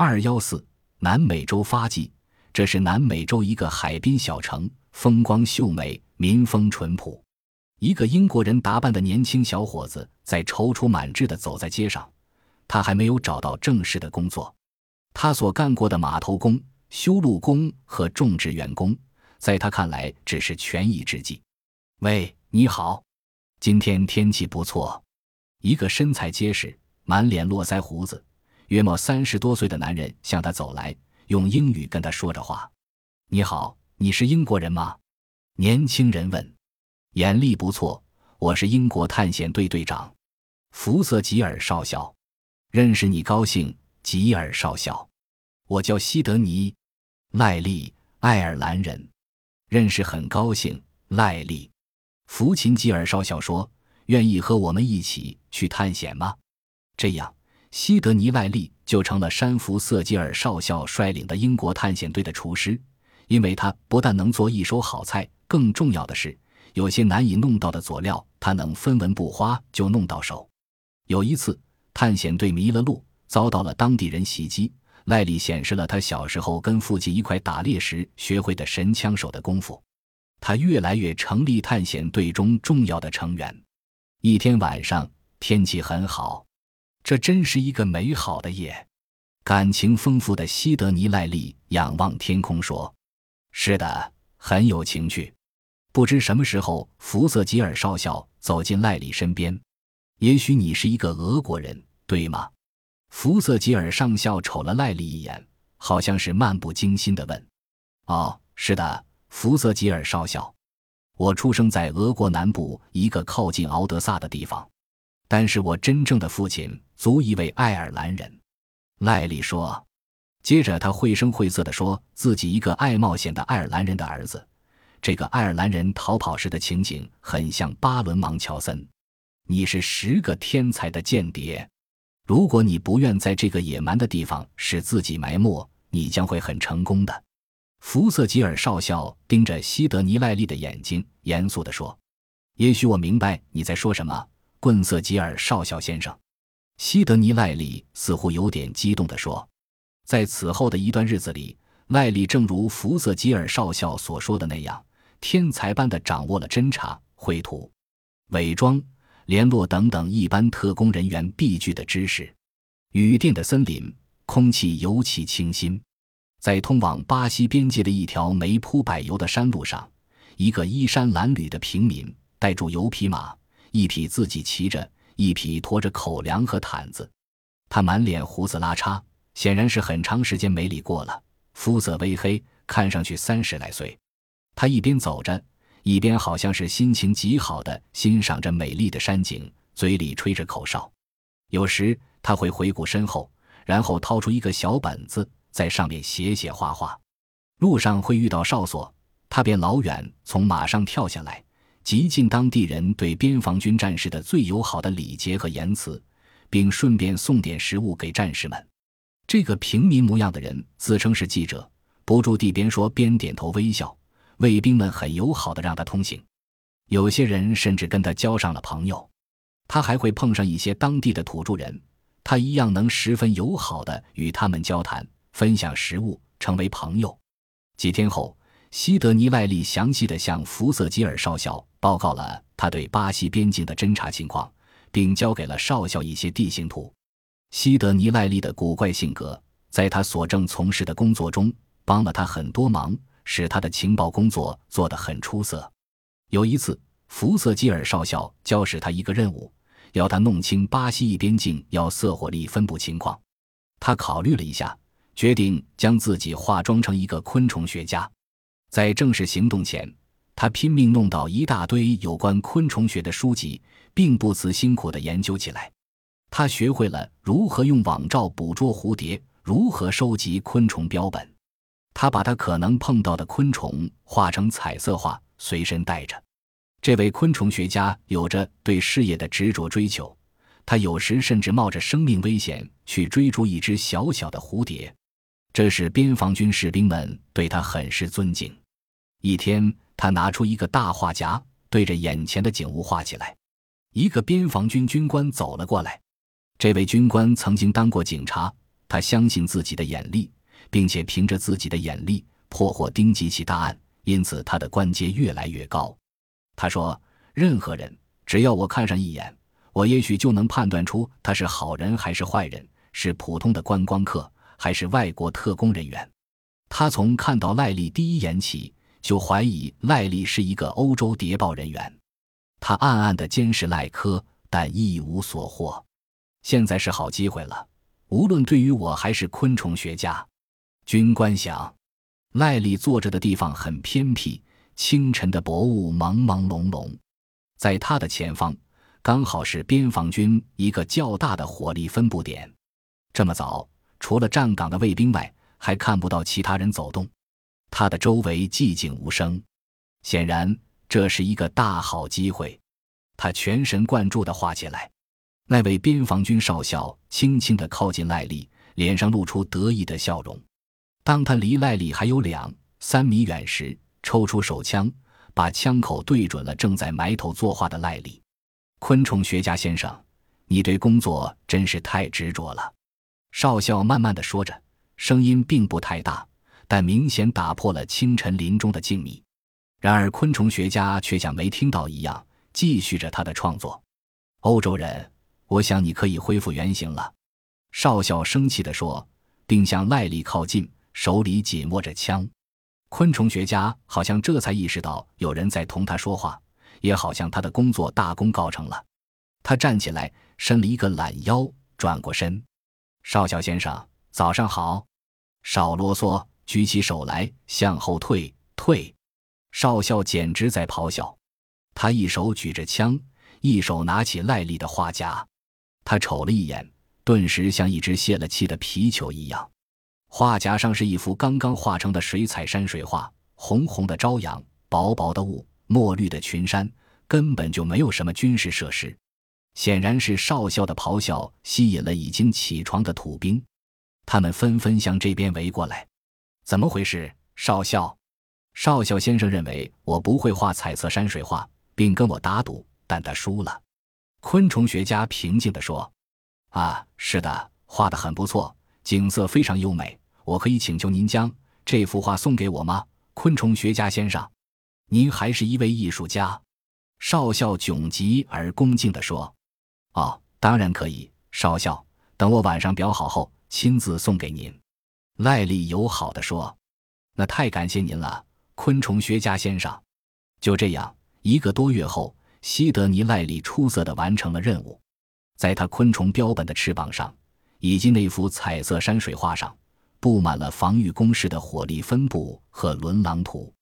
二幺四，南美洲发迹。这是南美洲一个海滨小城，风光秀美，民风淳朴。一个英国人打扮的年轻小伙子在踌躇满志地走在街上，他还没有找到正式的工作。他所干过的码头工、修路工和种植员工，在他看来只是权宜之计。喂，你好，今天天气不错。一个身材结实、满脸络腮胡子、约莫三十多岁的男人向他走来，用英语跟他说着话。你好，你是英国人吗？年轻人问。眼力不错，我是英国探险队队长，福瑟吉尔少校。认识你高兴，吉尔少校。我叫西德尼·赖利，爱尔兰人。认识很高兴，赖利。福琴吉尔少校说：“愿意和我们一起去探险吗？”这样，西德尼·赖利就成了山弗瑟吉尔少校率领的英国探险队的厨师，因为他不但能做一手好菜，更重要的是。有些难以弄到的佐料，他能分文不花就弄到手。有一次，探险队迷了路，遭到了当地人袭击。赖利显示了他小时候跟父亲一块打猎时学会的神枪手的功夫。他越来越成立探险队中重要的成员。一天晚上，天气很好，这真是一个美好的夜。感情丰富的西德尼·赖利仰望天空说：“是的，很有情趣。”不知什么时候，福瑟吉尔少校走进赖利身边。也许你是一个俄国人，对吗？福瑟吉尔上校瞅了赖利一眼，好像是漫不经心地问：“哦，是的，福瑟吉尔少校，我出生在俄国南部一个靠近敖德萨的地方，但是我真正的父亲足一位爱尔兰人。”赖利说。接着他绘声绘色地说自己一个爱冒险的爱尔兰人的儿子。这个爱尔兰人逃跑时的情景很像巴伦芒乔森。你是十个天才的间谍，如果你不愿在这个野蛮的地方使自己埋没，你将会很成功的。福瑟吉尔少校盯着西德尼·赖利的眼睛，严肃地说：“也许我明白你在说什么，棍瑟吉尔少校先生。”西德尼·赖利似乎有点激动地说：“在此后的一段日子里，赖利正如福瑟吉尔少校所说的那样。”天才般的掌握了侦查、绘图、伪装、联络等等一般特工人员必具的知识。雨电的森林，空气尤其清新。在通往巴西边界的一条没铺柏油的山路上，一个衣衫褴褛的平民带住油皮马，一匹自己骑着，一匹驮着口粮和毯子。他满脸胡子拉碴，显然是很长时间没理过了。肤色微黑，看上去三十来岁。他一边走着，一边好像是心情极好的欣赏着美丽的山景，嘴里吹着口哨。有时他会回顾身后，然后掏出一个小本子，在上面写写画画。路上会遇到哨所，他便老远从马上跳下来，极尽当地人对边防军战士的最友好的礼节和言辞，并顺便送点食物给战士们。这个平民模样的人自称是记者，不住地边说边点头微笑。卫兵们很友好的让他通行，有些人甚至跟他交上了朋友。他还会碰上一些当地的土著人，他一样能十分友好的与他们交谈，分享食物，成为朋友。几天后，西德尼·赖利详细的向福瑟吉尔少校报告了他对巴西边境的侦察情况，并交给了少校一些地形图。西德尼·赖利的古怪性格，在他所正从事的工作中帮了他很多忙。使他的情报工作做得很出色。有一次，福瑟基尔少校交使他一个任务，要他弄清巴西一边境要色火力分布情况。他考虑了一下，决定将自己化妆成一个昆虫学家。在正式行动前，他拼命弄到一大堆有关昆虫学的书籍，并不辞辛苦地研究起来。他学会了如何用网罩捕捉蝴蝶，如何收集昆虫标本。他把他可能碰到的昆虫画成彩色画，随身带着。这位昆虫学家有着对事业的执着追求，他有时甚至冒着生命危险去追逐一只小小的蝴蝶，这使边防军士兵们对他很是尊敬。一天，他拿出一个大画夹，对着眼前的景物画起来。一个边防军军官走了过来，这位军官曾经当过警察。他相信自己的眼力，并且凭着自己的眼力破获丁几起大案，因此他的官阶越来越高。他说：“任何人只要我看上一眼，我也许就能判断出他是好人还是坏人，是普通的观光客还是外国特工人员。”他从看到赖利第一眼起，就怀疑赖利是一个欧洲谍报人员。他暗暗地监视赖科，但一无所获。现在是好机会了，无论对于我还是昆虫学家。军官想，赖利坐着的地方很偏僻，清晨的薄雾朦朦胧胧，在他的前方刚好是边防军一个较大的火力分布点。这么早，除了站岗的卫兵外，还看不到其他人走动。他的周围寂静无声，显然这是一个大好机会。他全神贯注地画起来。那位边防军少校轻轻地靠近赖利，脸上露出得意的笑容。当他离赖利还有两三米远时，抽出手枪，把枪口对准了正在埋头作画的赖利。昆虫学家先生，你对工作真是太执着了。少校慢慢地说着，声音并不太大，但明显打破了清晨林中的静谧。然而，昆虫学家却像没听到一样，继续着他的创作。欧洲人。我想你可以恢复原形了，少校生气地说，并向赖利靠近，手里紧握着枪。昆虫学家好像这才意识到有人在同他说话，也好像他的工作大功告成了。他站起来，伸了一个懒腰，转过身。少校先生，早上好。少啰嗦，举起手来，向后退，退。少校简直在咆哮。他一手举着枪，一手拿起赖利的画夹。他瞅了一眼，顿时像一只泄了气的皮球一样。画夹上是一幅刚刚画成的水彩山水画，红红的朝阳，薄薄的雾，墨绿的群山，根本就没有什么军事设施。显然是少校的咆哮吸引了已经起床的土兵，他们纷纷向这边围过来。怎么回事，少校？少校先生认为我不会画彩色山水画，并跟我打赌，但他输了。昆虫学家平静地说：“啊，是的，画的很不错，景色非常优美。我可以请求您将这幅画送给我吗，昆虫学家先生？您还是一位艺术家。”少校窘急而恭敬地说：“哦，当然可以，少校。等我晚上裱好后，亲自送给您。”赖利友好的说：“那太感谢您了，昆虫学家先生。”就这样，一个多月后。西德尼·赖利出色的完成了任务，在他昆虫标本的翅膀上，以及那幅彩色山水画上，布满了防御工事的火力分布和轮廊图。